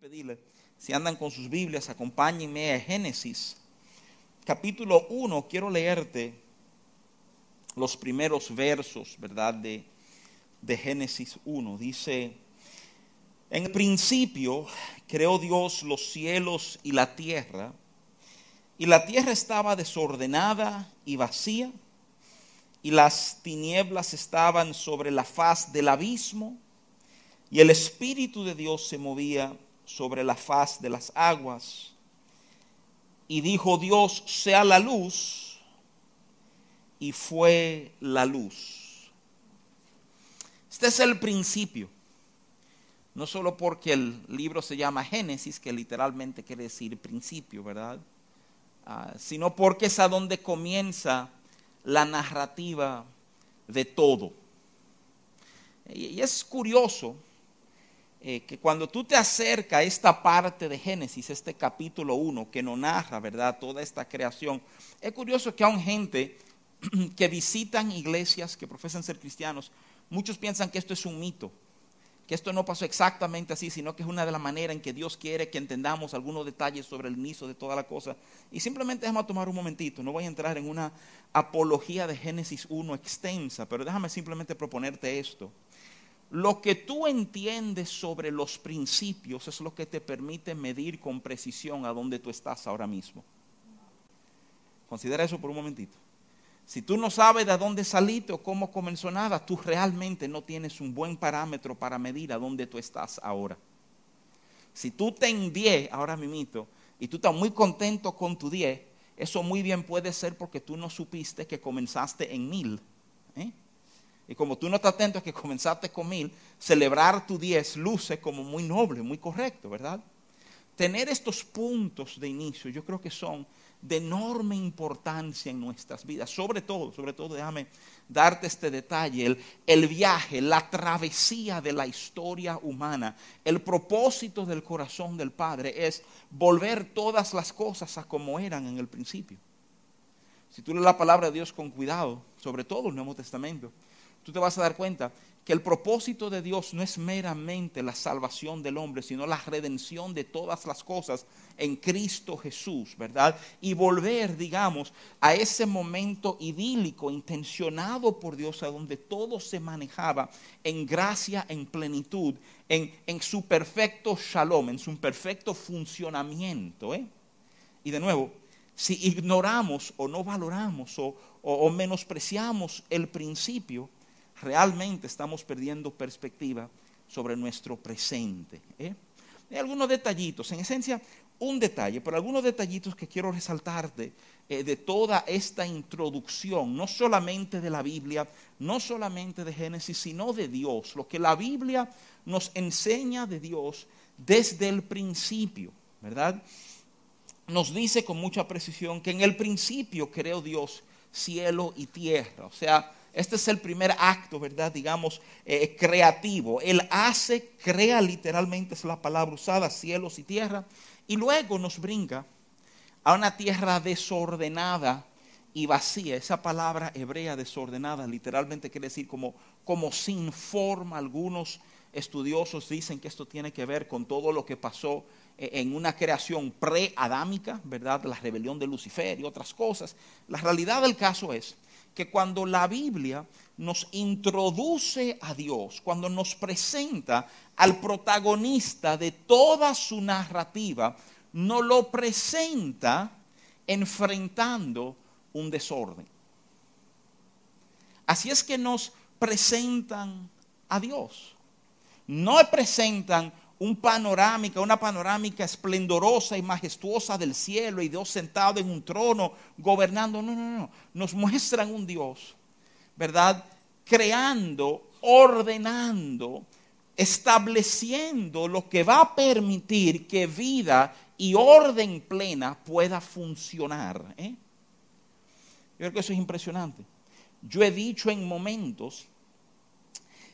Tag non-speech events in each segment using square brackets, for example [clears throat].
pedirle, si andan con sus Biblias, acompáñenme a Génesis, capítulo 1. Quiero leerte los primeros versos, ¿verdad? De, de Génesis 1. Dice, en el principio creó Dios los cielos y la tierra, y la tierra estaba desordenada y vacía, y las tinieblas estaban sobre la faz del abismo, y el Espíritu de Dios se movía sobre la faz de las aguas. Y dijo Dios, sea la luz, y fue la luz. Este es el principio. No solo porque el libro se llama Génesis, que literalmente quiere decir principio, ¿verdad? Ah, sino porque es a donde comienza la narrativa de todo. y es curioso eh, que cuando tú te acercas a esta parte de Génesis, este capítulo 1 que nos narra, ¿verdad? Toda esta creación, es curioso que aún gente [clears throat] que visitan iglesias que profesan ser cristianos, muchos piensan que esto es un mito, que esto no pasó exactamente así, sino que es una de las maneras en que Dios quiere que entendamos algunos detalles sobre el inicio de toda la cosa. Y simplemente déjame tomar un momentito, no voy a entrar en una apología de Génesis 1 extensa, pero déjame simplemente proponerte esto. Lo que tú entiendes sobre los principios es lo que te permite medir con precisión a dónde tú estás ahora mismo. Considera eso por un momentito. Si tú no sabes de dónde saliste o cómo comenzó nada, tú realmente no tienes un buen parámetro para medir a dónde tú estás ahora. Si tú te en 10 ahora mismo y tú estás muy contento con tu 10, eso muy bien puede ser porque tú no supiste que comenzaste en 1000. ¿eh? Y como tú no estás atento a que comenzaste con mil, celebrar tu diez luce como muy noble, muy correcto, ¿verdad? Tener estos puntos de inicio yo creo que son de enorme importancia en nuestras vidas. Sobre todo, sobre todo, déjame darte este detalle, el, viaje, la travesía de la historia humana, el propósito del corazón del Padre es volver todas las cosas a como eran en el principio. Si tú lees la palabra de Dios con cuidado, sobre todo el Nuevo Testamento, tú te vas a dar cuenta que el propósito de Dios no es meramente la salvación del hombre, sino la redención de todas las cosas en Cristo Jesús, ¿verdad? Y volver, digamos, a ese momento idílico, intencionado por Dios, a donde todo se manejaba en gracia, en plenitud, en, en su perfecto shalom, en su perfecto funcionamiento. ¿eh? Y de nuevo, si ignoramos o no valoramos o, o menospreciamos el principio, realmente estamos perdiendo perspectiva sobre nuestro presente. ¿eh? Hay algunos detallitos, en esencia un detalle, pero algunos detallitos que quiero resaltarte eh, de toda esta introducción, no solamente de la Biblia, no solamente de Génesis, sino de Dios, lo que la Biblia nos enseña de Dios desde el principio, ¿verdad? Nos dice con mucha precisión que en el principio creó Dios cielo y tierra, o sea, este es el primer acto, ¿verdad? Digamos, eh, creativo. Él hace, crea literalmente, es la palabra usada, cielos y tierra. Y luego nos brinca a una tierra desordenada y vacía. Esa palabra hebrea desordenada literalmente quiere decir como, como sin forma. Algunos estudiosos dicen que esto tiene que ver con todo lo que pasó eh, en una creación pre-adámica, ¿verdad? La rebelión de Lucifer y otras cosas. La realidad del caso es que cuando la Biblia nos introduce a Dios, cuando nos presenta al protagonista de toda su narrativa, no lo presenta enfrentando un desorden. Así es que nos presentan a Dios. No presentan un panorámica, una panorámica esplendorosa y majestuosa del cielo y Dios sentado en un trono gobernando. No, no, no. Nos muestran un Dios, ¿verdad? Creando, ordenando, estableciendo lo que va a permitir que vida y orden plena pueda funcionar. ¿eh? Yo creo que eso es impresionante. Yo he dicho en momentos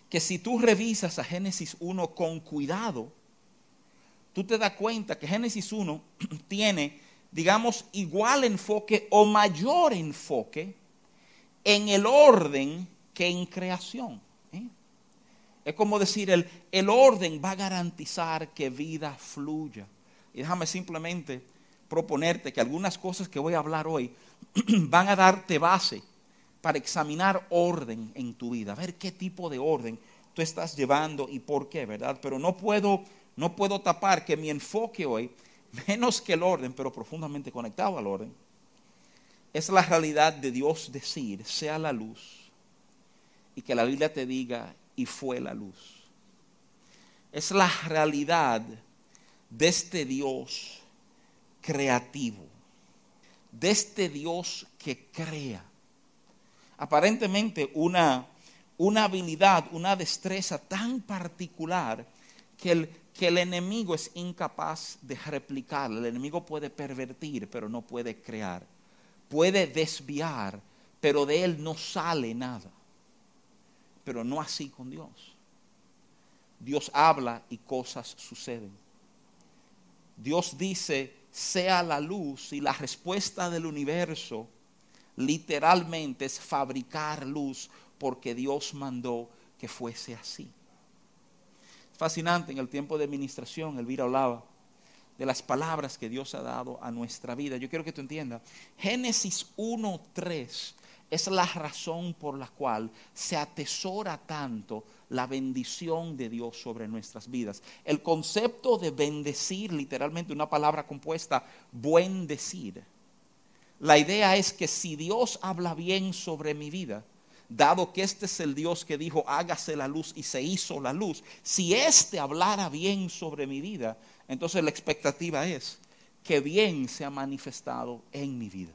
que si tú revisas a Génesis 1 con cuidado, tú te das cuenta que Génesis 1 [clears throat] tiene, digamos, igual enfoque o mayor enfoque en el orden que en creación. ¿eh? Es como decir, el, el orden va a garantizar que vida fluya. Y déjame simplemente proponerte que algunas cosas que voy a hablar hoy [clears throat] van a darte base para examinar orden en tu vida, ver qué tipo de orden tú estás llevando y por qué, ¿verdad? Pero no puedo, no puedo tapar que mi enfoque hoy, [laughs] menos que el orden, pero profundamente conectado al orden, es la realidad de Dios decir, sea la luz, y que la Biblia te diga, y fue la luz. Es la realidad de este Dios creativo, de este Dios que crea. Aparentemente una, una habilidad, una destreza tan particular que el, que el enemigo es incapaz de replicar. El enemigo puede pervertir, pero no puede crear. Puede desviar, pero de él no sale nada. Pero no así con Dios. Dios habla y cosas suceden. Dios dice, sea la luz y la respuesta del universo literalmente es fabricar luz porque Dios mandó que fuese así. Fascinante en el tiempo de administración, Elvira hablaba de las palabras que Dios ha dado a nuestra vida. Yo quiero que tú entiendas, Génesis 1.3 es la razón por la cual se atesora tanto la bendición de Dios sobre nuestras vidas. El concepto de bendecir, literalmente una palabra compuesta, buen decir. La idea es que si Dios habla bien sobre mi vida, dado que este es el Dios que dijo, hágase la luz y se hizo la luz, si éste hablara bien sobre mi vida, entonces la expectativa es que bien se ha manifestado en mi vida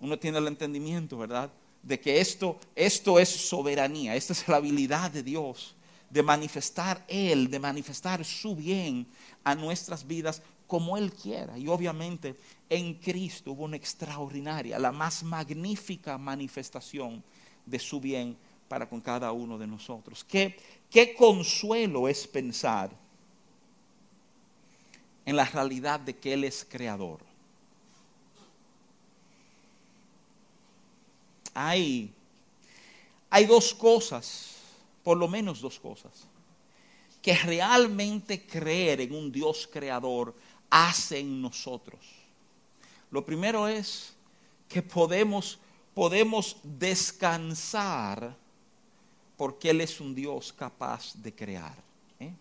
uno tiene el entendimiento, ¿verdad? De que esto, esto es soberanía, esta es la habilidad de Dios de manifestar Él, de manifestar su bien a nuestras vidas como Él quiera. Y obviamente en Cristo hubo una extraordinaria, la más magnífica manifestación de su bien para con cada uno de nosotros. Qué, qué consuelo es pensar en la realidad de que Él es creador. hay, hay dos cosas, por lo menos dos cosas, que realmente creer en un Dios creador hace en nosotros. Lo primero es que podemos, podemos descansar porque Él es un Dios capaz de crear. ¿eh?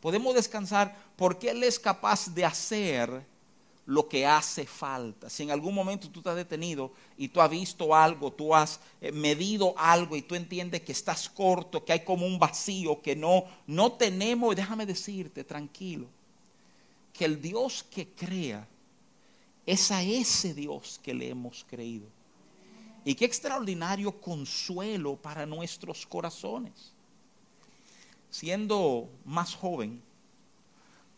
Podemos descansar porque Él es capaz de hacer lo que hace falta. Si en algún momento tú te has detenido y tú has visto algo, tú has eh, medido algo y tú entiendes que estás corto, que hay como un vacío, que no, no tenemos, déjame decirte, tranquilo, que el Dios que crea es a ese Dios que le hemos creído. Y qué extraordinario consuelo para nuestros corazones. Siendo más joven,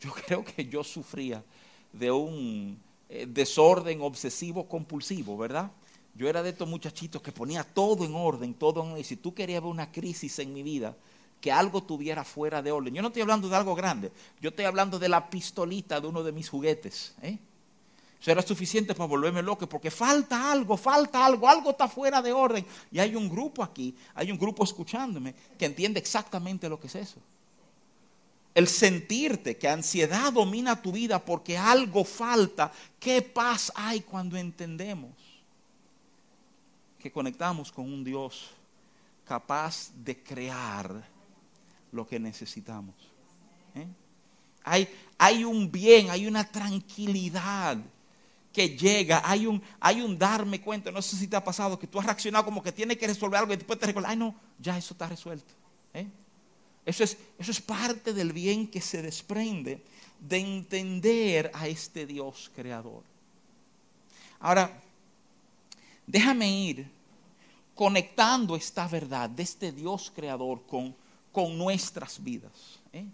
yo [laughs] creo que yo sufría de un eh, desorden obsesivo compulsivo, ¿verdad? Yo era de estos muchachitos que ponía todo en orden, todo en orden. Y si tú querías ver una crisis en mi vida, que algo tuviera fuera de orden. Yo no estoy hablando de algo grande, yo estoy hablando de la pistolita de uno de mis juguetes. ¿eh? Eso era suficiente para volverme loco, porque falta algo, falta algo, algo está fuera de orden. Y hay un grupo aquí, hay un grupo escuchándome que entiende exactamente lo que es eso el sentirte que ansiedad domina tu vida porque algo falta, qué paz hay cuando entendemos que conectamos con un Dios capaz de crear lo que necesitamos. ¿eh? Hay, hay un bien, hay una tranquilidad que llega, hay un, hay un darme cuenta, no sé si te ha pasado que tú has reaccionado como que tienes que resolver algo y después te recuerdas, ay no, ya eso está resuelto. ¿eh? Eso es, eso es parte del bien que se desprende de entender a este Dios creador. Ahora, déjame ir conectando esta verdad de este Dios creador con, con nuestras vidas. ¿eh?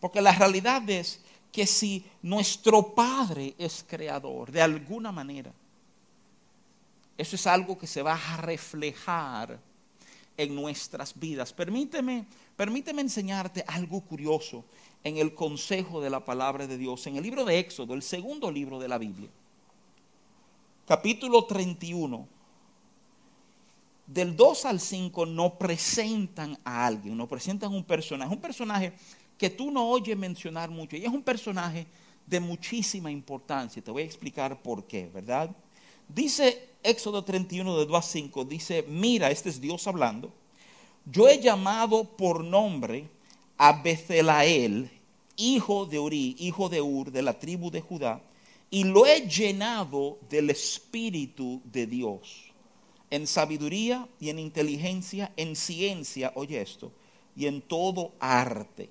Porque la realidad es que si nuestro Padre es creador, de alguna manera, eso es algo que se va a reflejar en nuestras vidas. Permíteme, permíteme enseñarte algo curioso en el consejo de la palabra de Dios, en el libro de Éxodo, el segundo libro de la Biblia, capítulo 31, del 2 al 5 nos presentan a alguien, nos presentan un personaje, un personaje que tú no oyes mencionar mucho, y es un personaje de muchísima importancia. Te voy a explicar por qué, ¿verdad? Dice Éxodo 31 de 2 a 5, dice, mira, este es Dios hablando, yo he llamado por nombre a Bezelael, hijo de Uri, hijo de Ur, de la tribu de Judá, y lo he llenado del Espíritu de Dios, en sabiduría y en inteligencia, en ciencia, oye esto, y en todo arte,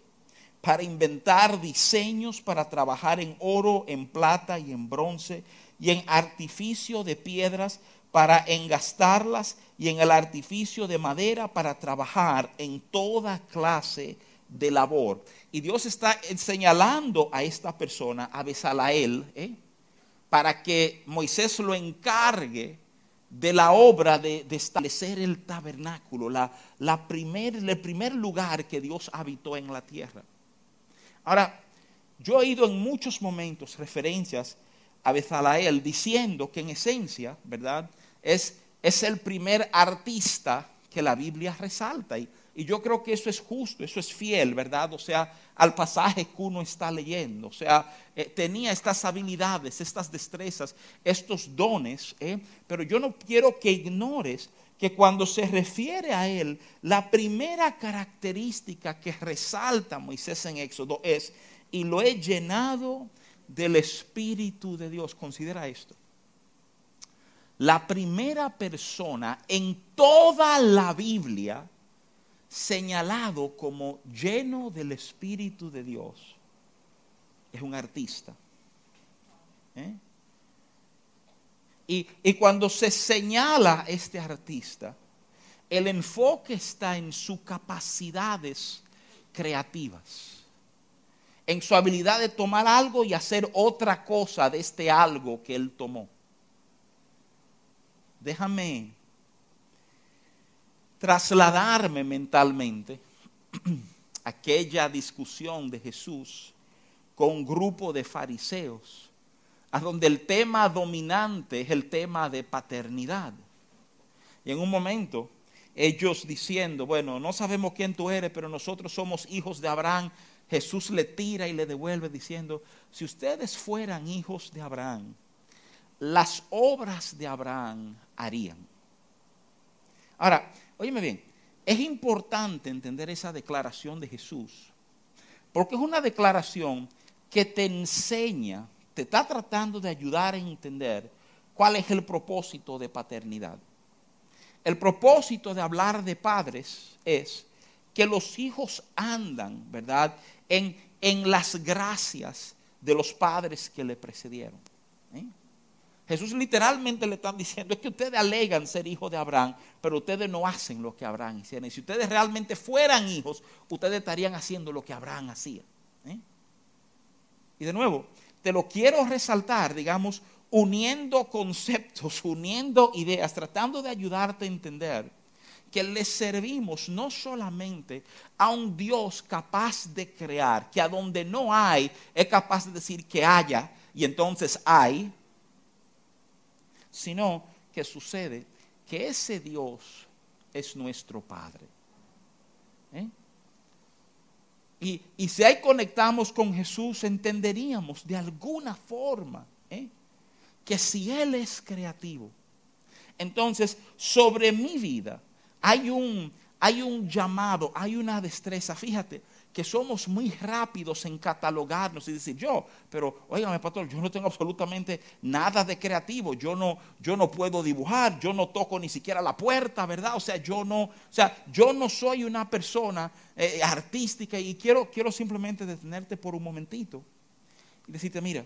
para inventar diseños, para trabajar en oro, en plata y en bronce, y en artificio de piedras, para engastarlas, y en el artificio de madera, para trabajar en toda clase de labor. Y Dios está señalando a esta persona, a Besalael, ¿eh? para que Moisés lo encargue de la obra de, establecer el tabernáculo, la, la primer, el primer lugar que Dios habitó en la tierra. Ahora, yo he oído en muchos momentos referencias a Bezalael diciendo que en esencia, ¿verdad? Es, es el primer artista que la Biblia resalta. Y, y yo creo que eso es justo, eso es fiel, ¿verdad? O sea, al pasaje que uno está leyendo. O sea, eh, tenía estas habilidades, estas destrezas, estos dones, ¿eh? pero yo no quiero que ignores que cuando se refiere a él, la primera característica que resalta Moisés en Éxodo es, y lo he llenado del Espíritu de Dios. Considera esto. La primera persona en toda la Biblia señalado como lleno del Espíritu de Dios es un artista. ¿eh? Y, y, cuando se señala este artista, el enfoque está en sus capacidades creativas, en su habilidad de tomar algo y hacer otra cosa de este algo que él tomó. Déjame trasladarme mentalmente [clears throat] aquella discusión de Jesús con un grupo de fariseos, a donde el tema dominante es el tema de paternidad. Y en un momento, ellos diciendo, bueno, no sabemos quién tú eres, pero nosotros somos hijos de Abraham, Jesús le tira y le devuelve diciendo, si ustedes fueran hijos de Abraham, las obras de Abraham harían. Ahora, Óyeme bien, es importante entender esa declaración de Jesús, porque es una declaración que te enseña, te está tratando de ayudar a entender cuál es el propósito de paternidad. El propósito de hablar de padres es que los hijos andan, ¿verdad?, en, en las gracias de los padres que le precedieron. Jesús literalmente le están diciendo, es que ustedes alegan ser hijos de Abraham, pero ustedes no hacen lo que Abraham hiciera. Y si ustedes realmente fueran hijos, ustedes estarían haciendo lo que Abraham hacía. ¿eh? Y de nuevo, te lo quiero resaltar, digamos, uniendo conceptos, uniendo ideas, tratando de ayudarte a entender que le servimos no solamente a un Dios capaz de crear, que a donde no hay es capaz de decir que haya y entonces hay, sino que sucede que ese Dios es nuestro Padre. ¿Eh? Y, si ahí conectamos con Jesús, entenderíamos de alguna forma ¿eh? que si Él es creativo, entonces sobre mi vida hay un, hay un llamado, hay una destreza. Fíjate, que somos muy rápidos en catalogarnos y decir, yo, pero oígame, pastor, yo no tengo absolutamente nada de creativo, yo no, yo no puedo dibujar, yo no toco ni siquiera la puerta, ¿verdad? O sea, yo no, o sea, yo no soy una persona eh, artística y quiero, quiero simplemente detenerte por un momentito y decirte, mira,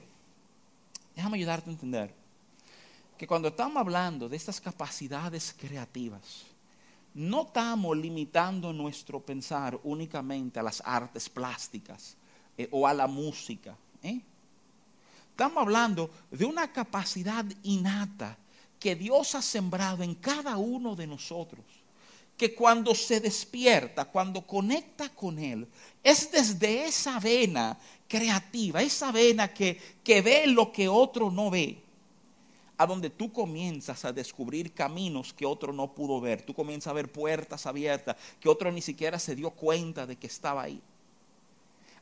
déjame ayudarte a entender que cuando estamos hablando de estas capacidades creativas, no estamos limitando nuestro pensar únicamente a las artes plásticas eh, o a la música. ¿eh? Estamos hablando de una capacidad innata que Dios ha sembrado en cada uno de nosotros, que cuando se despierta, cuando conecta con Él, es desde esa vena creativa, esa vena que, que ve lo que otro no ve, a donde tú comienzas a descubrir caminos que otro no pudo ver. Tú comienzas a ver puertas abiertas que otro ni siquiera se dio cuenta de que estaba ahí.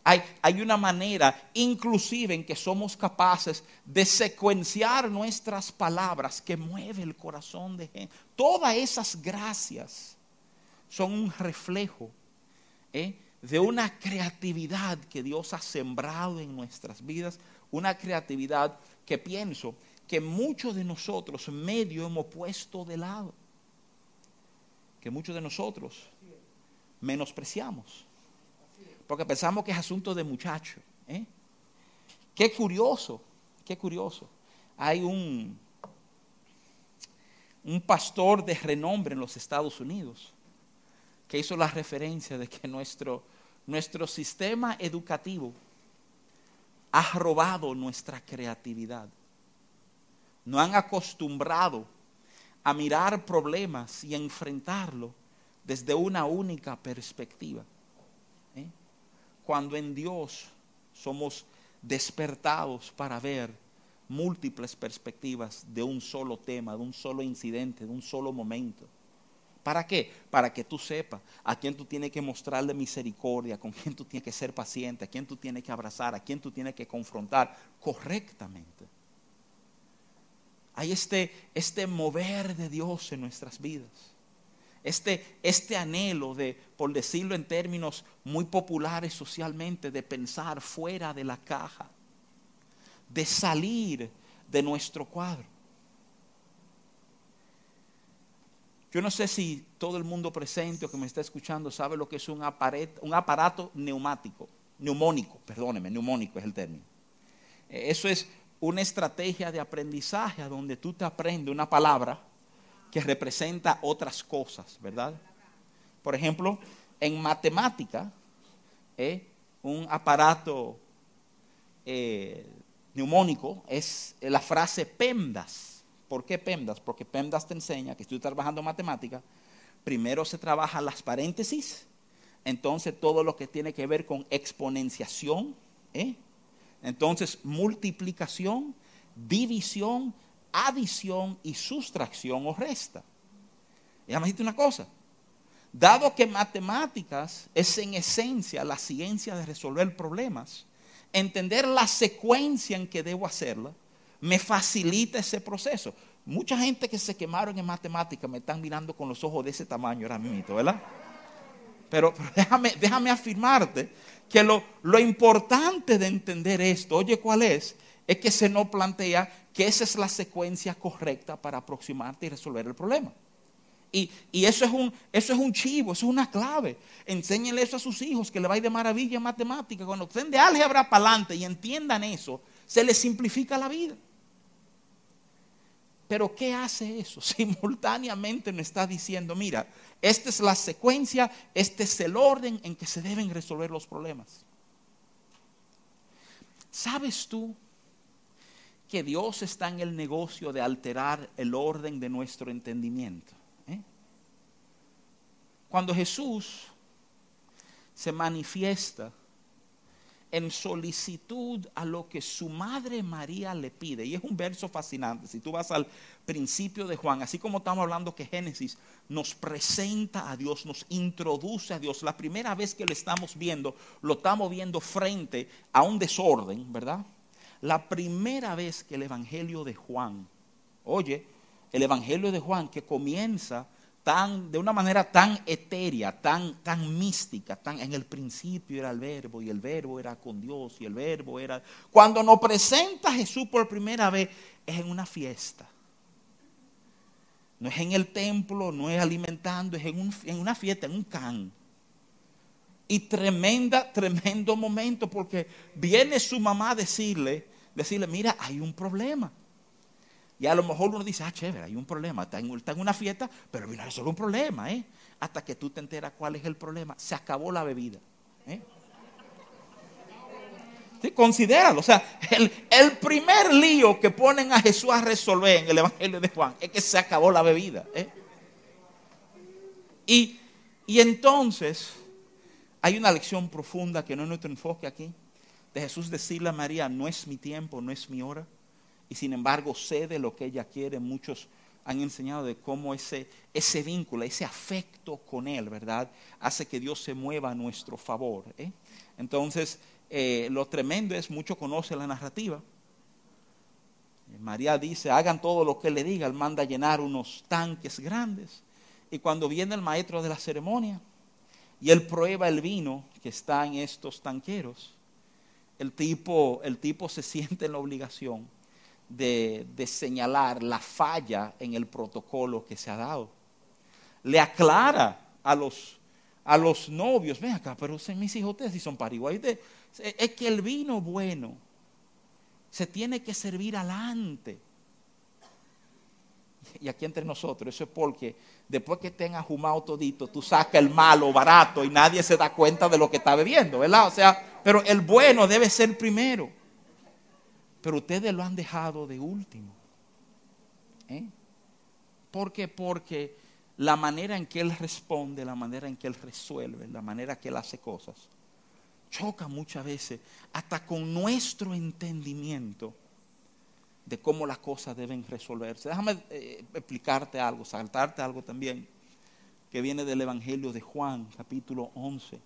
Hay, hay, una manera inclusive en que somos capaces de secuenciar nuestras palabras que mueve el corazón de gente. Todas esas gracias son un reflejo ¿eh? de una creatividad que Dios ha sembrado en nuestras vidas, una creatividad que pienso que muchos de nosotros medio hemos puesto de lado, que muchos de nosotros menospreciamos, porque pensamos que es asunto de muchacho. ¿eh? Qué curioso, qué curioso. Hay un, un pastor de renombre en los Estados Unidos que hizo la referencia de que nuestro, nuestro sistema educativo ha robado nuestra creatividad no han acostumbrado a mirar problemas y a enfrentarlo desde una única perspectiva. ¿eh? Cuando en Dios somos despertados para ver múltiples perspectivas de un solo tema, de un solo incidente, de un solo momento. ¿Para qué? Para que tú sepas a quién tú tienes que mostrarle misericordia, con quién tú tienes que ser paciente, a quién tú tienes que abrazar, a quién tú tienes que confrontar correctamente. Hay este, este mover de Dios en nuestras vidas. Este, este anhelo de, por decirlo en términos muy populares socialmente, de pensar fuera de la caja, de salir de nuestro cuadro. Yo no sé si todo el mundo presente o que me está escuchando sabe lo que es un aparato, un aparato neumático, neumónico, perdóneme, neumónico es el término. Eh, eso es una estrategia de aprendizaje donde tú te aprendes una palabra que representa otras cosas, ¿verdad? Por ejemplo, en matemática, ¿eh? un aparato eh, neumónico es la frase PEMDAS. ¿Por qué PEMDAS? Porque PEMDAS te enseña que si tú estás trabajando matemática, primero se trabaja las paréntesis, entonces todo lo que tiene que ver con exponenciación, ¿eh? Entonces, multiplicación, división, adición y sustracción o resta. Y dijiste una cosa. Dado que matemáticas es en esencia la ciencia de resolver problemas, entender la secuencia en que debo hacerla me facilita ese proceso. Mucha gente que se quemaron en matemáticas me están mirando con los ojos de ese tamaño ahora mismo, ¿verdad? Pero, [laughs] déjame, déjame afirmarte que lo, lo importante de entender esto, oye, ¿cuál es? Es que se nos plantea que esa es la secuencia correcta para aproximarte y resolver el problema. Y, eso, es un, eso es un chivo, eso es una clave. Enséñenle eso a sus hijos, que le va de maravilla en matemática. Cuando estén de álgebra para adelante y entiendan eso, se les simplifica la vida. Pero ¿qué hace eso? [laughs] Simultáneamente nos está diciendo, mira, esta es la secuencia, este es el orden en que se deben resolver los problemas. ¿Sabes tú que Dios está en el negocio de alterar el orden de nuestro entendimiento? ¿Eh? Cuando Jesús se manifiesta, en solicitud a lo que su madre María le pide. Y es un verso fascinante. Si tú vas al principio de Juan, así como estamos hablando que Génesis nos presenta a Dios, nos introduce a Dios, la primera vez que lo estamos viendo, lo estamos viendo frente a un desorden, ¿verdad? La primera vez que el Evangelio de Juan, oye, el Evangelio de Juan que comienza de una manera tan etérea, tan, tan mística, tan en el principio era el verbo y el verbo era con Dios y el verbo era... Cuando nos presenta Jesús por primera vez es en una fiesta. No es en el templo, no es alimentando, es en, en una fiesta, en un can. Y tremenda, tremendo momento porque viene su mamá a decirle, decirle, mira, hay un problema. Y a lo mejor uno dice, ah, chévere, hay un problema, está en, una fiesta, pero vino a resolver un problema, ¿eh? Hasta que tú te enteras cuál es el problema. Se acabó la bebida. ¿eh? Considéralo. O sea, el, el, primer lío que ponen a Jesús a resolver en el Evangelio de Juan es que se acabó la bebida. ¿eh? Y, y entonces hay una lección profunda que no es nuestro enfoque aquí. De Jesús decirle a María, no es mi tiempo, no es mi hora y sin embargo cede lo que ella quiere. Muchos han enseñado de cómo ese, ese vínculo, ese afecto con Él, ¿verdad? Hace que Dios se mueva a nuestro favor. ¿eh? Entonces, eh, lo tremendo es, mucho conoce la narrativa. María dice, hagan todo lo que le diga, él manda a llenar unos tanques grandes. Y cuando viene el maestro de la ceremonia y él prueba el vino que está en estos tanqueros, el tipo, el tipo se siente en la obligación de, señalar la falla en el protocolo que se ha dado. Le aclara a los, a los novios, ven acá, pero mis hijos ustedes si son pariguayos, es que el vino bueno se tiene que servir adelante. Y aquí entre nosotros, eso es porque después que tengas fumado todito, tú sacas el malo barato y nadie se da cuenta de lo que está bebiendo, ¿verdad? O sea, pero el bueno debe ser primero. Pero ustedes lo han dejado de último. ¿Eh? ¿Por qué? Porque la manera en que Él responde, la manera en que Él resuelve, la manera que Él hace cosas, choca muchas veces hasta con nuestro entendimiento de cómo las cosas deben resolverse. Déjame eh, explicarte algo, saltarte algo también, que viene del Evangelio de Juan, capítulo 11.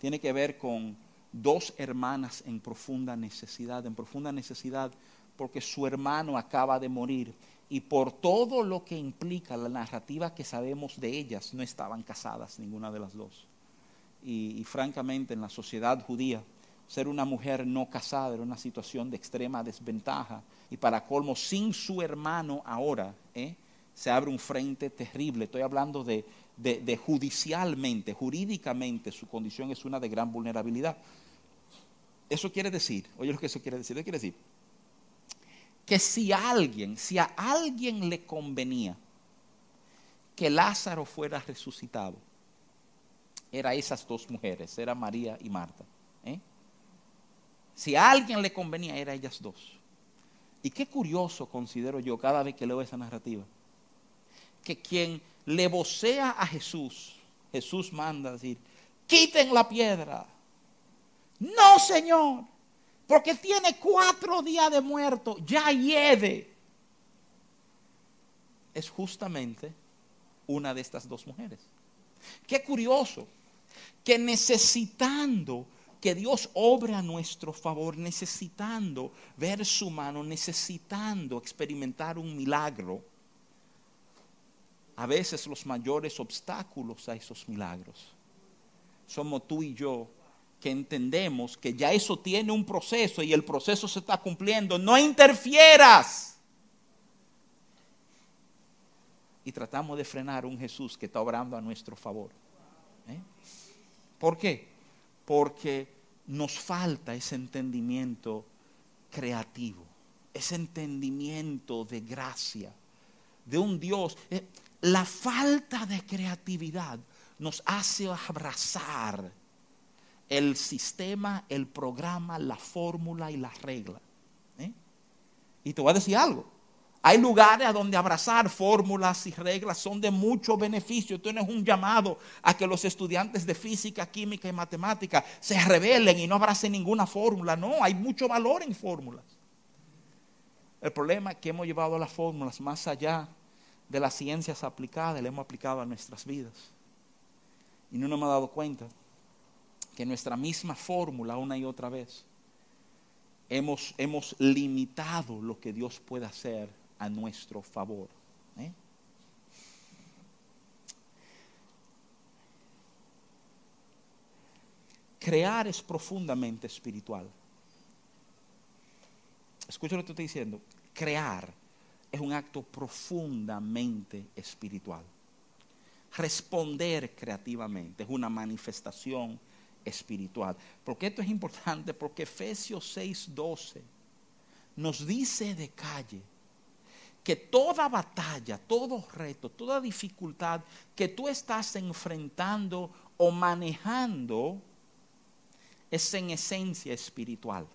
Tiene que ver con dos hermanas en profunda necesidad, en profunda necesidad porque su hermano acaba de morir y por todo lo que implica la narrativa que sabemos de ellas, no estaban casadas ninguna de las dos. Y, francamente en la sociedad judía, ser una mujer no casada era una situación de extrema desventaja. Y para colmo, sin su hermano ahora, ¿eh? se abre un frente terrible. Estoy hablando de, de, judicialmente, jurídicamente, su condición es una de gran vulnerabilidad. Eso quiere decir, oye lo que eso quiere decir, ¿qué quiere decir? Que si alguien, si a alguien le convenía que Lázaro fuera resucitado, era esas dos mujeres, era María y Marta. ¿eh? Si a alguien le convenía, era ellas dos. Y qué curioso considero yo cada vez que leo esa narrativa, que quien le vocea a Jesús, Jesús manda decir, quiten la piedra. No, Señor, porque tiene cuatro días de muerto, ya hiede. Es justamente una de estas dos mujeres. Qué curioso que necesitando que Dios obre a nuestro favor, necesitando ver su mano, necesitando experimentar un milagro, a veces los mayores obstáculos a esos milagros somos tú y yo que entendemos que ya eso tiene un proceso y el proceso se está cumpliendo. No interfieras. Y tratamos de frenar un Jesús que está obrando a nuestro favor. ¿Eh? ¿Por qué? Porque nos falta ese entendimiento creativo, ese entendimiento de gracia, de un Dios. Eh, la falta de creatividad nos hace abrazar el sistema, el programa, la fórmula y la regla. ¿eh? Y te voy a decir algo. Hay lugares a donde abrazar fórmulas y reglas son de mucho beneficio. Tienes un llamado a que los estudiantes de física, química y matemática se rebelen y no abracen ninguna fórmula. No, hay mucho valor en fórmulas. El problema es que hemos llevado las fórmulas más allá de las ciencias aplicadas, le hemos aplicado a nuestras vidas. Y no nos hemos dado cuenta que nuestra misma fórmula una y otra vez hemos, hemos limitado lo que Dios puede hacer a nuestro favor. ¿eh? Crear es profundamente espiritual. Escucha lo que estoy diciendo. Crear es un acto profundamente espiritual. Responder creativamente es una manifestación espiritual. ¿Por qué esto es importante? Porque Efesios 6:12 nos dice de calle que toda batalla, todo reto, toda dificultad que tú estás enfrentando o manejando es en esencia espiritual.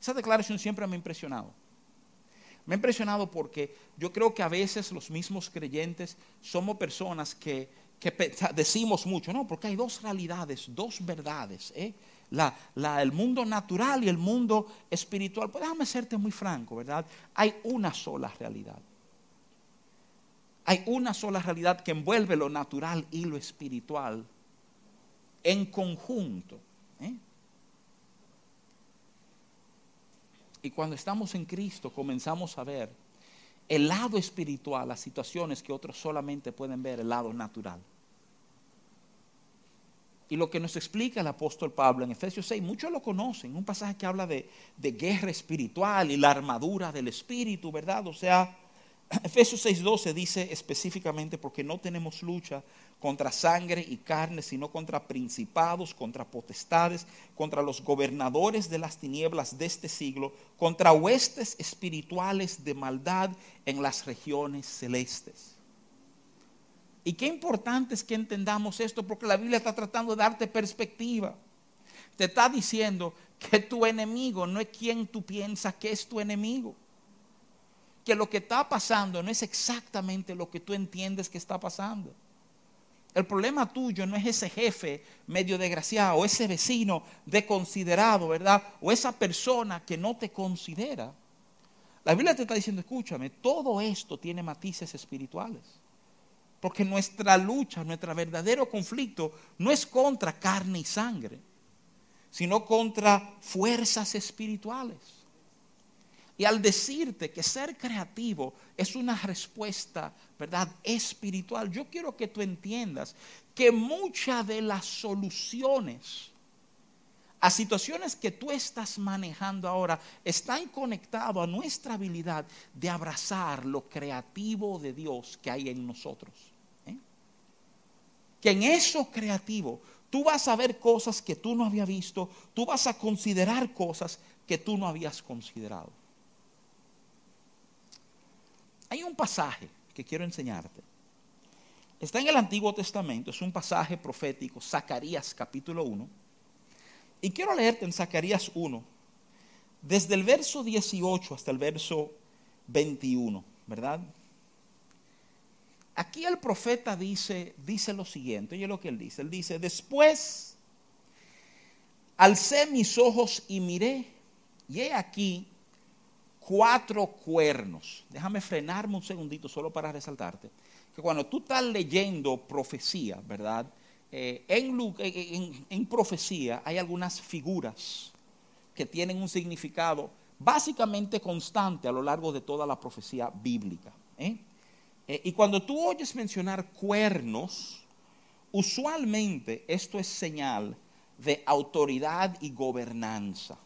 Esa declaración siempre me ha impresionado. Me ha impresionado porque yo creo que a veces los mismos creyentes somos personas que, decimos mucho, no, porque hay dos realidades, dos verdades. ¿eh? el mundo natural y el mundo espiritual. Pues déjame serte muy franco, ¿verdad? Hay una sola realidad. Hay una sola realidad que envuelve lo natural y lo espiritual en conjunto. ¿eh? Y cuando estamos en Cristo comenzamos a ver el lado espiritual, las situaciones que otros solamente pueden ver, el lado natural. Y lo que nos explica el apóstol Pablo en Efesios 6, muchos lo conocen, un pasaje que habla de, guerra espiritual y la armadura del espíritu, ¿verdad? O sea, [clears throat] Efesios 6:12 dice específicamente porque no tenemos lucha contra sangre y carne, sino contra principados, contra potestades, contra los gobernadores de las tinieblas de este siglo, contra huestes espirituales de maldad en las regiones celestes. Y qué importante es que entendamos esto porque la Biblia está tratando de darte perspectiva. Te está diciendo que tu enemigo no es quien tú piensas que es tu enemigo. Que lo que está pasando no es exactamente lo que tú entiendes que está pasando. El problema tuyo no es ese jefe medio desgraciado, ese vecino desconsiderado, ¿verdad? O esa persona que no te considera. La Biblia te está diciendo, escúchame, todo esto tiene matices espirituales. Porque nuestra lucha, nuestro verdadero conflicto no es contra carne y sangre, sino contra fuerzas espirituales. Y al decirte que ser creativo es una respuesta, ¿verdad?, espiritual, yo quiero que tú entiendas que muchas de las soluciones a situaciones que tú estás manejando ahora están conectadas a nuestra habilidad de abrazar lo creativo de Dios que hay en nosotros. ¿eh? Que en eso creativo tú vas a ver cosas que tú no habías visto, tú vas a considerar cosas que tú no habías considerado. Hay un pasaje que quiero enseñarte. Está en el Antiguo Testamento, es un pasaje profético, Zacarías capítulo 1 y quiero leerte en Zacarías 1, desde el verso 18 hasta el verso 21, ¿verdad? Aquí el profeta dice, dice lo siguiente, oye lo que él dice, él dice, después alcé mis ojos y miré, y he aquí cuatro cuernos. Déjame frenarme un segundito solo para resaltarte, que cuando tú estás leyendo profecía, ¿verdad? Eh, en, profecía hay algunas figuras que tienen un significado básicamente constante a lo largo de toda la profecía bíblica. ¿eh? Eh, y cuando tú oyes mencionar cuernos, usualmente esto es señal de autoridad y gobernanza.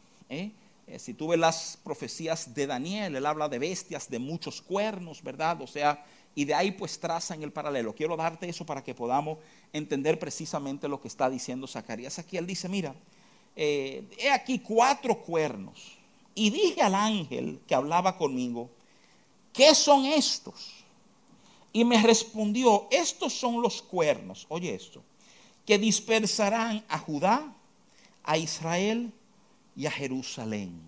Si tú ves las profecías de Daniel, él habla de bestias de muchos cuernos, ¿verdad? O sea, y de ahí pues trazan el paralelo. Quiero darte eso para que podamos entender precisamente lo que está diciendo Zacarías. Aquí él dice, mira, eh, he aquí cuatro cuernos. Y dije al ángel que hablaba conmigo, ¿qué son estos? Y me respondió, estos son los cuernos, oye esto, que dispersarán a Judá, a Israel y a Jerusalén.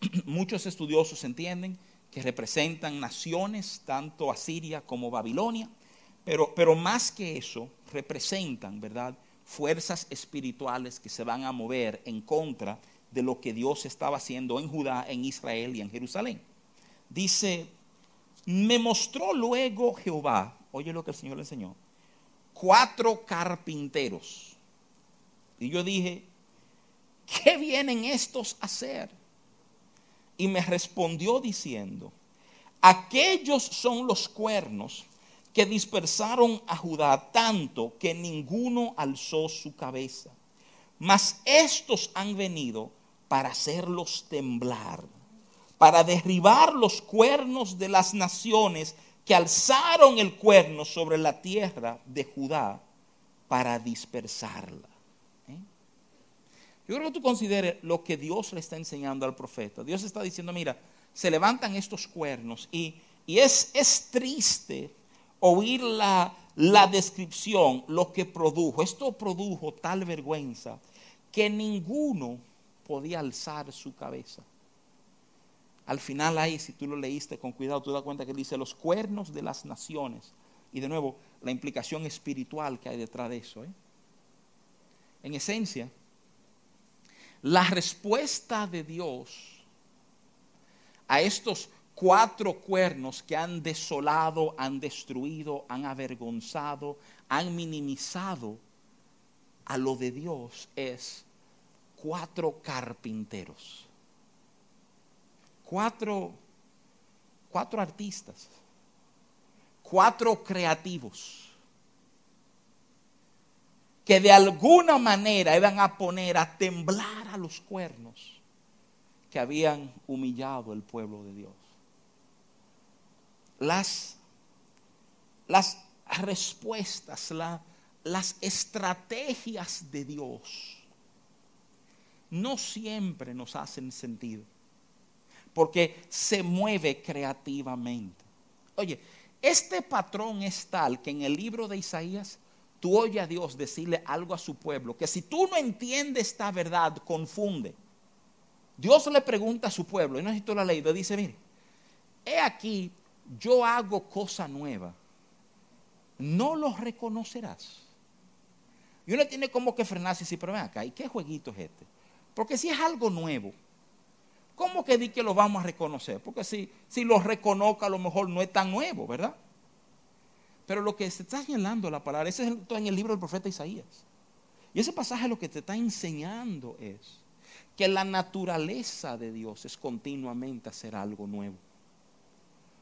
[clears throat] Muchos estudiosos entienden que representan naciones, tanto Asiria como Babilonia, pero, pero más que eso, representan, ¿verdad? Fuerzas espirituales que se van a mover en contra de lo que Dios estaba haciendo en Judá, en Israel y en Jerusalén. Dice, me mostró luego Jehová, oye lo que el Señor le enseñó, cuatro carpinteros. Y yo dije, ¿qué vienen estos a hacer? y me respondió diciendo, aquellos son los cuernos que dispersaron a Judá tanto que ninguno alzó su cabeza. Mas estos han venido para hacerlos temblar, para derribar los cuernos de las naciones que alzaron el cuerno sobre la tierra de Judá para dispersarla. Yo creo que tú consideres lo que Dios le está enseñando al profeta. Dios está diciendo, mira, se levantan estos cuernos y, es, es, triste oír la, la descripción, lo que produjo. Esto produjo tal vergüenza que ninguno podía alzar su cabeza. Al final ahí, si tú lo leíste con cuidado, tú das cuenta que dice los cuernos de las naciones. Y de nuevo, la implicación espiritual que hay detrás de eso. ¿eh? En esencia, la respuesta de Dios a estos cuatro cuernos que han desolado, han destruido, han avergonzado, han minimizado a lo de Dios es cuatro carpinteros, cuatro, cuatro artistas, cuatro creativos que de alguna manera iban a poner a temblar a los cuernos que habían humillado el pueblo de Dios. Las, las respuestas, las estrategias de Dios no siempre nos hacen sentido, porque se mueve creativamente. Oye, este patrón es tal que en el libro de Isaías tú oyes a Dios decirle algo a su pueblo, que si tú no entiendes esta verdad, confunde. Dios le pregunta a su pueblo, y no lo has leído, dice, mire, he aquí, yo hago cosa nueva, no lo reconocerás. Y uno tiene como que frenarse y decir, pero ven acá, ¿y qué jueguito es este? Porque si es algo nuevo, ¿cómo que di que lo vamos a reconocer? Porque si, si lo reconozca a lo mejor no es tan nuevo, ¿verdad? Pero lo que se está señalando la palabra, ese es en el libro del profeta Isaías. Y ese pasaje lo que te está enseñando es que la naturaleza de Dios es continuamente hacer algo nuevo.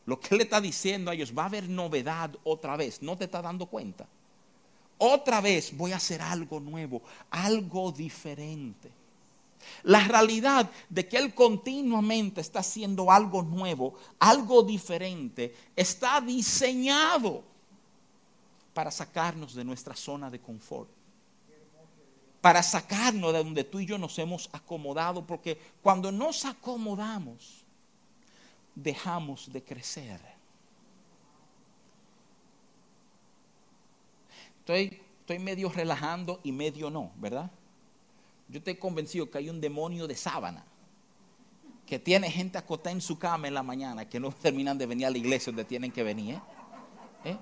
Lo que le está diciendo a ellos, va a haber novedad otra vez, no te está dando cuenta. Otra vez voy a hacer algo nuevo, algo diferente. La realidad de que Él continuamente está haciendo algo nuevo, algo diferente, está diseñado para sacarnos de nuestra zona de confort. Para sacarnos de donde tú y yo nos hemos acomodado, porque cuando nos acomodamos, dejamos de crecer. Estoy, medio relajando y medio no, ¿verdad? Yo estoy convencido que hay un demonio de sábana que tiene gente acotada en su cama en la mañana que no [laughs] terminan de venir a la iglesia donde tienen que venir. ¿eh? ¿Eh?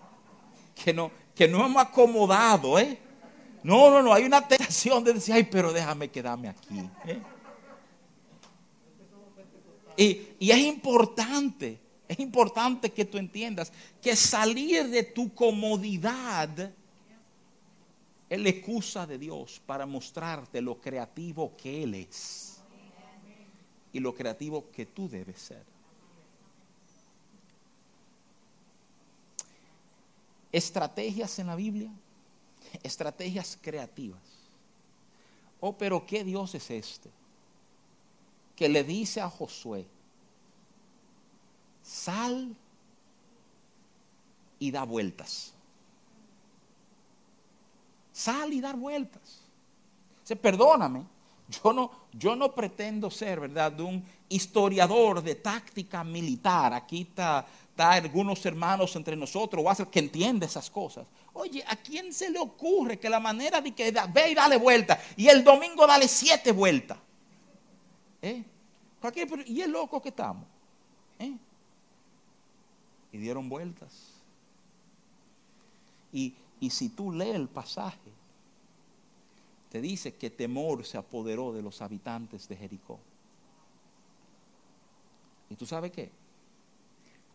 Que no, que no hemos acomodado, ¿eh? No, no, no, hay una tentación de decir, ay, pero déjame quedarme aquí. ¿eh? Y, y es importante, es importante que tú entiendas que salir de tu comodidad es la excusa de Dios para mostrarte lo creativo que Él es y lo creativo que tú debes ser. Estrategias en la Biblia, estrategias creativas. Oh, pero ¿qué Dios es este? Que le dice a Josué, sal y da vueltas. Sal y dar vueltas. Se perdóname, yo no, yo no pretendo ser, ¿verdad?, un historiador de táctica militar. Aquí está algunos hermanos entre nosotros o hacer que entiende esas cosas. Oye, ¿a quién se le ocurre que la manera de que ve y dale vuelta y el domingo dale siete vueltas? ¿Eh? Y es loco que estamos. ¿Eh? Y dieron vueltas. Y, y si tú lees el pasaje, te dice que temor se apoderó de los habitantes de Jericó. ¿Y tú sabes qué?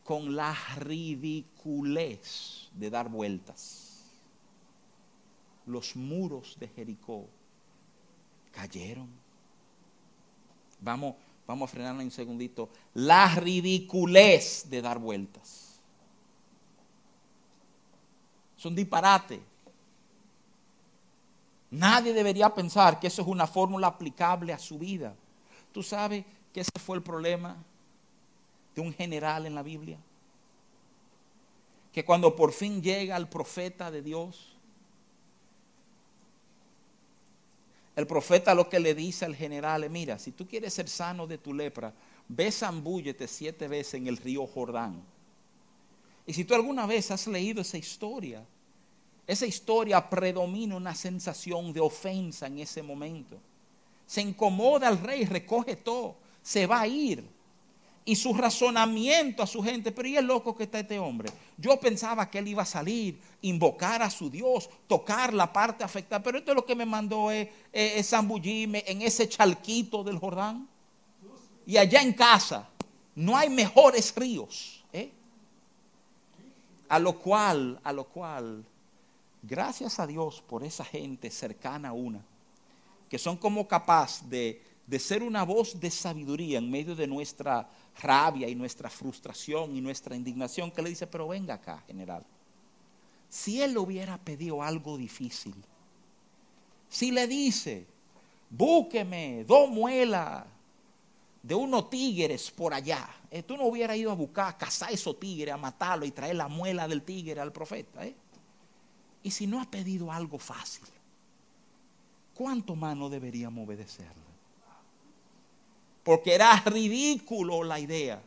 Con la ridiculez de dar vueltas. Los muros de Jericó cayeron. Vamos, vamos a frenarla un segundito. La ridiculez de dar vueltas. Es un disparate. Nadie debería pensar que eso es una fórmula aplicable a su vida. Tú sabes que ese fue el problema de un general en la Biblia? Que cuando por fin llega el profeta de Dios, el profeta lo que le dice al general es, mira, si tú quieres ser sano de tu lepra, ve zambúllete siete veces en el río Jordán. Y si tú alguna vez has leído esa historia, esa historia predomina una sensación de ofensa en ese momento. Se incomoda al rey, recoge todo, se va a ir. Y su razonamiento a su gente, pero ¿y el loco que está este hombre? Yo pensaba que él iba a salir, invocar a su Dios, tocar la parte afectada, pero esto es lo que me mandó es, es, zambullirme en ese charquito del Jordán. Y allá en casa no hay mejores ríos. ¿eh? A lo cual, a lo cual, gracias a Dios por esa gente cercana a una, que son como capaz de, de ser una voz de sabiduría en medio de nuestra rabia y nuestra frustración y nuestra indignación, que le dice, pero venga acá, general. Si él hubiera pedido algo difícil, si le dice, búsqueme dos muelas de unos tigres por allá, eh, tú no hubieras ido a buscar, a cazar esos tigres, a matarlo y traer la muela del tigre al profeta. ¿eh? Y si no ha pedido algo fácil, ¿cuánto más no deberíamos obedecerle? Porque era ridículo la idea.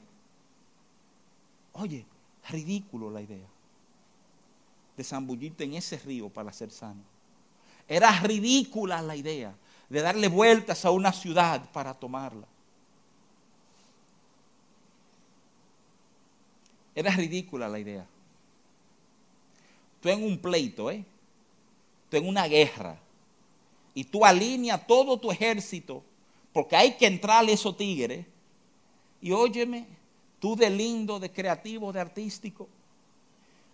Oye, ridículo la idea de zambullirte en ese río para ser sano. Era ridícula la idea de darle vueltas a una ciudad para tomarla. Era ridícula la idea. Tú en un pleito, ¿eh? Tú en una guerra. Y tú alineas todo tu ejército porque hay que entrarle esos tigres. Y óyeme, tú de lindo, de creativo, de artístico,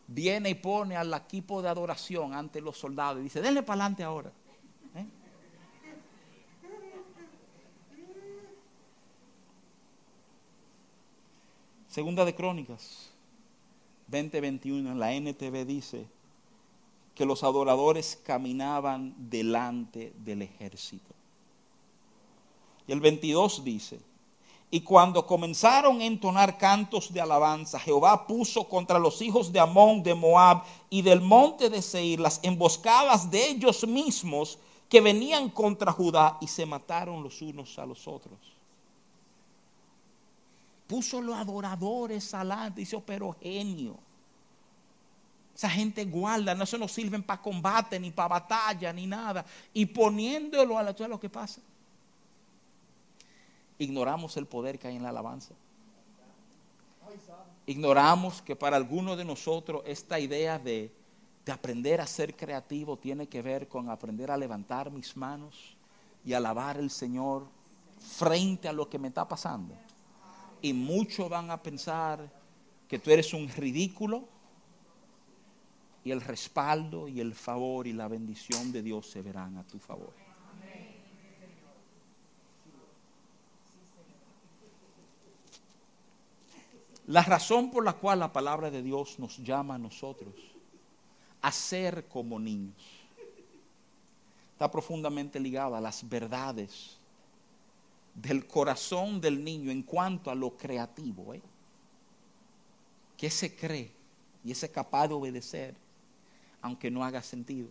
viene y pone al equipo de adoración ante los soldados y dice, denle para adelante ahora. ¿eh? Segunda de Crónicas 2021 en la NTV dice que los adoradores caminaban delante del ejército. Y el 22 dice, y cuando comenzaron a entonar cantos de alabanza, Jehová puso contra los hijos de Amón, de Moab y del monte de Seir las emboscadas de ellos mismos que venían contra Judá y se mataron los unos a los otros. Puso los adoradores alante, dice, oh, pero genio. Esa gente guarda, no se nos sirven para combate, ni para batalla, ni nada. Y poniéndolo a la, lo que pasa? Ignoramos el poder que hay en la alabanza. Ignoramos que para algunos de nosotros esta idea de, aprender a ser creativo tiene que ver con aprender a levantar mis manos y alabar al Señor frente a lo que me está pasando. Y muchos van a pensar que tú eres un ridículo y el respaldo y el favor y la bendición de Dios se verán a tu favor. La razón por la cual la palabra de Dios nos llama a nosotros a ser como niños está profundamente ligada a las verdades del corazón del niño en cuanto a lo creativo, ¿eh? que se cree y es capaz de obedecer, aunque no haga sentido.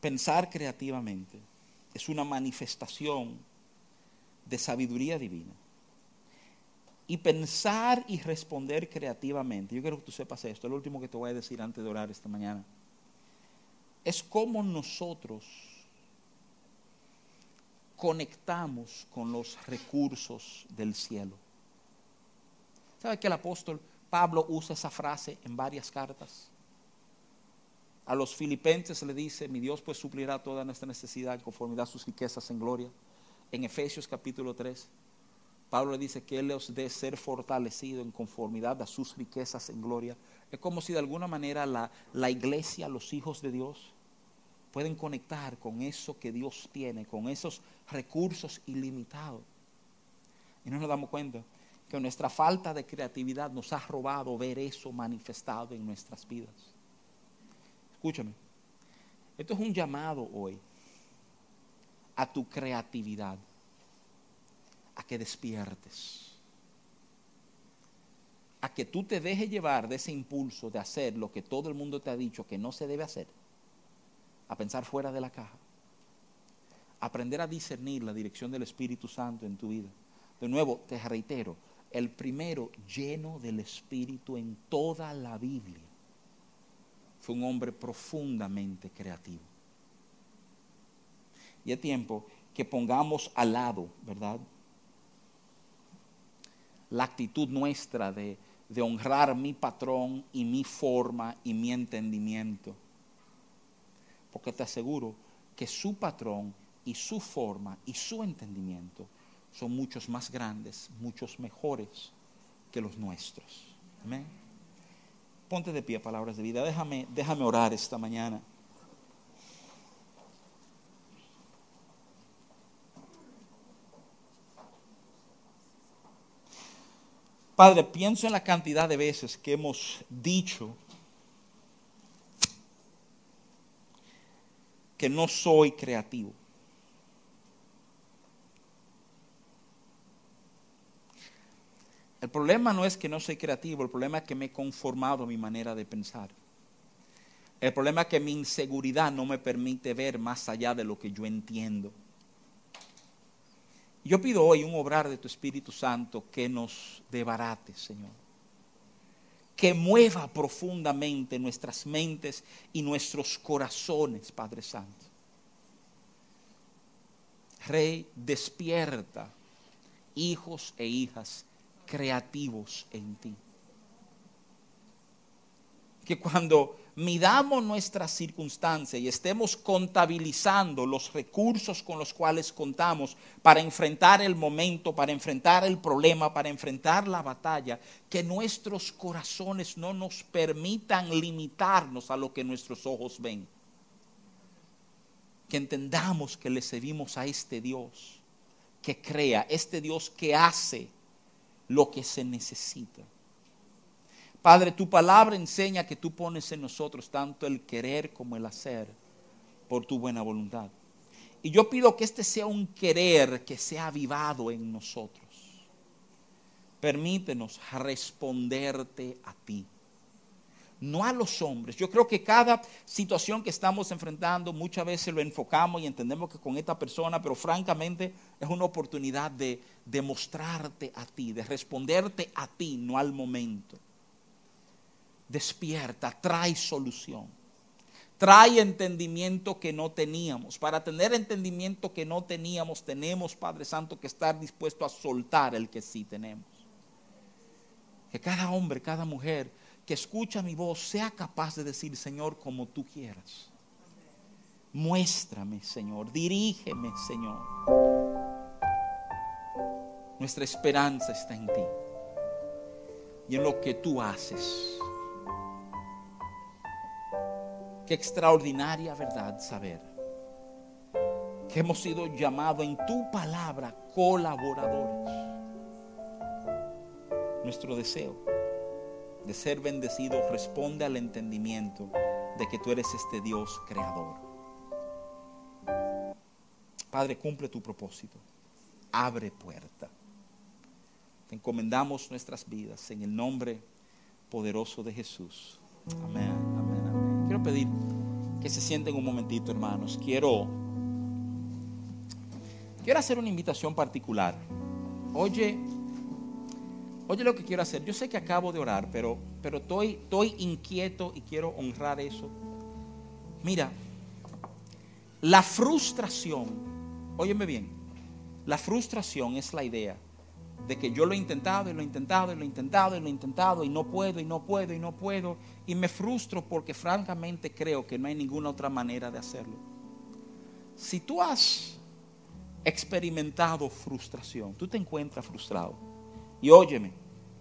Pensar creativamente es una manifestación de sabiduría divina. Y pensar y responder creativamente, yo quiero que tú sepas esto, es lo último que te voy a decir antes de orar esta mañana, es cómo nosotros conectamos con los recursos del cielo. ¿Sabe que el apóstol Pablo usa esa frase en varias cartas? A los filipenses le dice, mi Dios pues suplirá toda nuestra necesidad conformidad a sus riquezas en gloria. En Efesios capítulo 3, Pablo le dice que Él les dé ser fortalecido en conformidad a sus riquezas en gloria. Es como si de alguna manera la, la iglesia, los hijos de Dios, pueden conectar con eso que Dios tiene, con esos recursos ilimitados. Y no nos damos cuenta que nuestra falta de creatividad nos ha robado ver eso manifestado en nuestras vidas. Escúchame. Esto es un llamado hoy a tu creatividad, a que despiertes, a que tú te dejes llevar de ese impulso de hacer lo que todo el mundo te ha dicho que no se debe hacer, a pensar fuera de la caja, aprender a discernir la dirección del Espíritu Santo en tu vida. De nuevo, te reitero, el primero lleno del Espíritu en toda la Biblia fue un hombre profundamente creativo. y es tiempo que pongamos al lado, ¿verdad? La actitud nuestra de, honrar mi patrón y mi forma y mi entendimiento. Porque te aseguro que su patrón y su forma y su entendimiento son muchos más grandes, muchos mejores que los nuestros. Amén. Ponte de pie, palabras de vida. Déjame, déjame orar esta mañana. Padre, pienso en la cantidad de veces que hemos dicho que no soy creativo. El problema no es que no soy creativo, el problema es que me he conformado a mi manera de pensar. El problema es que mi inseguridad no me permite ver más allá de lo que yo entiendo. Yo pido hoy un obrar de tu Espíritu Santo que nos debarate, Señor. Que mueva profundamente nuestras mentes y nuestros corazones, Padre Santo. Rey, despierta hijos e hijas creativos en ti. Que cuando midamos nuestras circunstancias y estemos contabilizando los recursos con los cuales contamos para enfrentar el momento, para enfrentar el problema, para enfrentar la batalla, que nuestros corazones no nos permitan limitarnos a lo que nuestros ojos ven. Que entendamos que le servimos a este Dios que crea, este Dios que hace lo que se necesita. Padre, tu palabra enseña que tú pones en nosotros tanto el querer como el hacer por tu buena voluntad. Y yo pido que este sea un querer que sea avivado en nosotros. Permítenos responderte a ti no a los hombres. Yo creo que cada situación que estamos enfrentando muchas veces lo enfocamos y entendemos que con esta persona, pero francamente es una oportunidad de demostrarte a ti, de responderte a ti, no al momento. Despierta, trae solución. Trae entendimiento que no teníamos. Para tener entendimiento que no teníamos, tenemos, Padre Santo, que estar dispuesto a soltar el que sí tenemos. Que cada hombre, cada mujer que escucha mi voz sea capaz de decir, Señor, como tú quieras. Muéstrame, Señor. Dirígeme, Señor. Nuestra esperanza está en ti y en lo que tú haces. Qué extraordinaria verdad saber que hemos sido llamados en tu palabra colaboradores. Nuestro deseo de ser bendecido responde al entendimiento de que tú eres este Dios creador. Padre, cumple tu propósito. Abre puerta. Te encomendamos nuestras vidas en el nombre poderoso de Jesús. Amén, amén, amén. Quiero pedir que se sienten un momentito, hermanos. Quiero, quiero hacer una invitación particular. Oye, Oye lo que quiero hacer. Yo sé que acabo de orar, pero, pero estoy, estoy inquieto y quiero honrar eso. Mira, la frustración, óyeme bien, la frustración es la idea de que yo lo he intentado y lo he intentado y lo he intentado y lo he intentado y no puedo y no puedo y no puedo y me frustro porque francamente creo que no hay ninguna otra manera de hacerlo. Si tú has experimentado frustración, tú te encuentras frustrado y óyeme,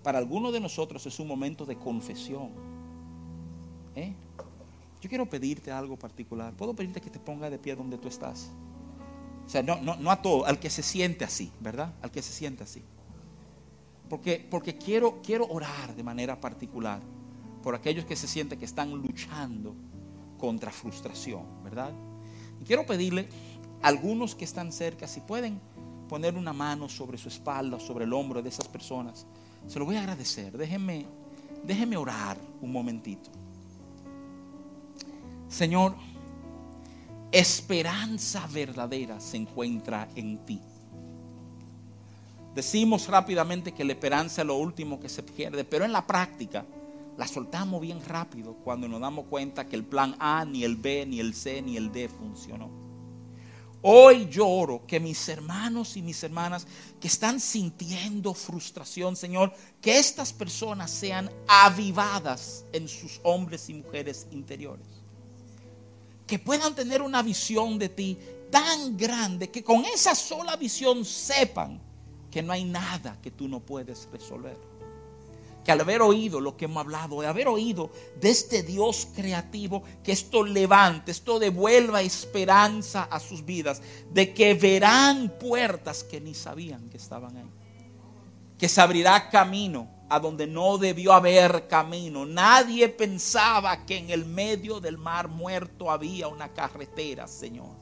para algunos de nosotros es un momento de confesión. ¿Eh? Yo quiero pedirte algo particular. ¿Puedo pedirte que te ponga de pie donde tú estás? O sea, no, no, a todo, al que se siente así, ¿verdad? Al que se siente así. Porque, porque quiero, quiero orar de manera particular por aquellos que se sienten que están luchando contra frustración, ¿verdad? Y quiero pedirle a algunos que están cerca, si pueden poner una mano sobre su espalda, sobre el hombro de esas personas se lo voy a agradecer. Déjenme, déjenme orar un momentito. Señor, esperanza verdadera se encuentra en ti. Decimos rápidamente que la esperanza es lo último que se pierde, pero en la práctica la soltamos bien rápido cuando nos damos cuenta que el plan A, ni el B, ni el C, ni el D funcionó. Hoy lloro que mis hermanos y mis hermanas que están sintiendo frustración, Señor, que estas personas sean avivadas en sus hombres y mujeres interiores. Que puedan tener una visión de ti tan grande que con esa sola visión sepan que no hay nada que tú no puedes resolver al haber oído lo que hemos hablado, de haber oído de este Dios creativo, que esto levante, esto devuelva esperanza a sus vidas, de que verán puertas que ni sabían que estaban ahí, que se abrirá camino a donde no debió haber camino. Nadie pensaba que en el medio del mar muerto había una carretera, Señor,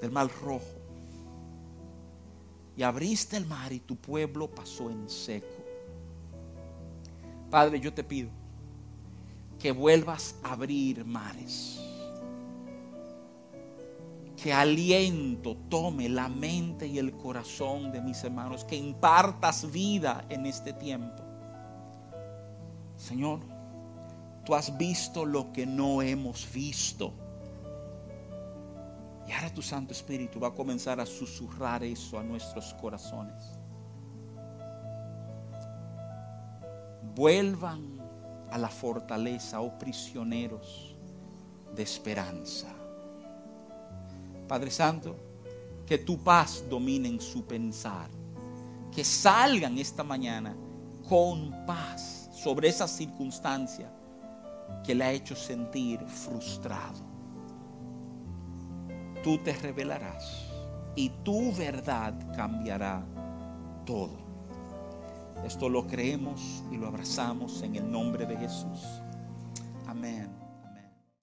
del mar rojo y abriste el mar y tu pueblo pasó en seco. Padre, yo te pido que vuelvas a abrir mares. Que aliento tome la mente y el corazón de mis hermanos. Que impartas vida en este tiempo. Señor, tú has visto lo que no hemos visto. Y ahora tu Santo Espíritu va a comenzar a susurrar eso a nuestros corazones. Vuelvan a la fortaleza, oh prisioneros de esperanza. Padre Santo, que tu paz domine en su pensar. Que salgan esta mañana con paz sobre esa circunstancia que le ha hecho sentir frustrado tú te revelarás y tu verdad cambiará todo. Esto lo creemos y lo abrazamos en el nombre de Jesús. Amén.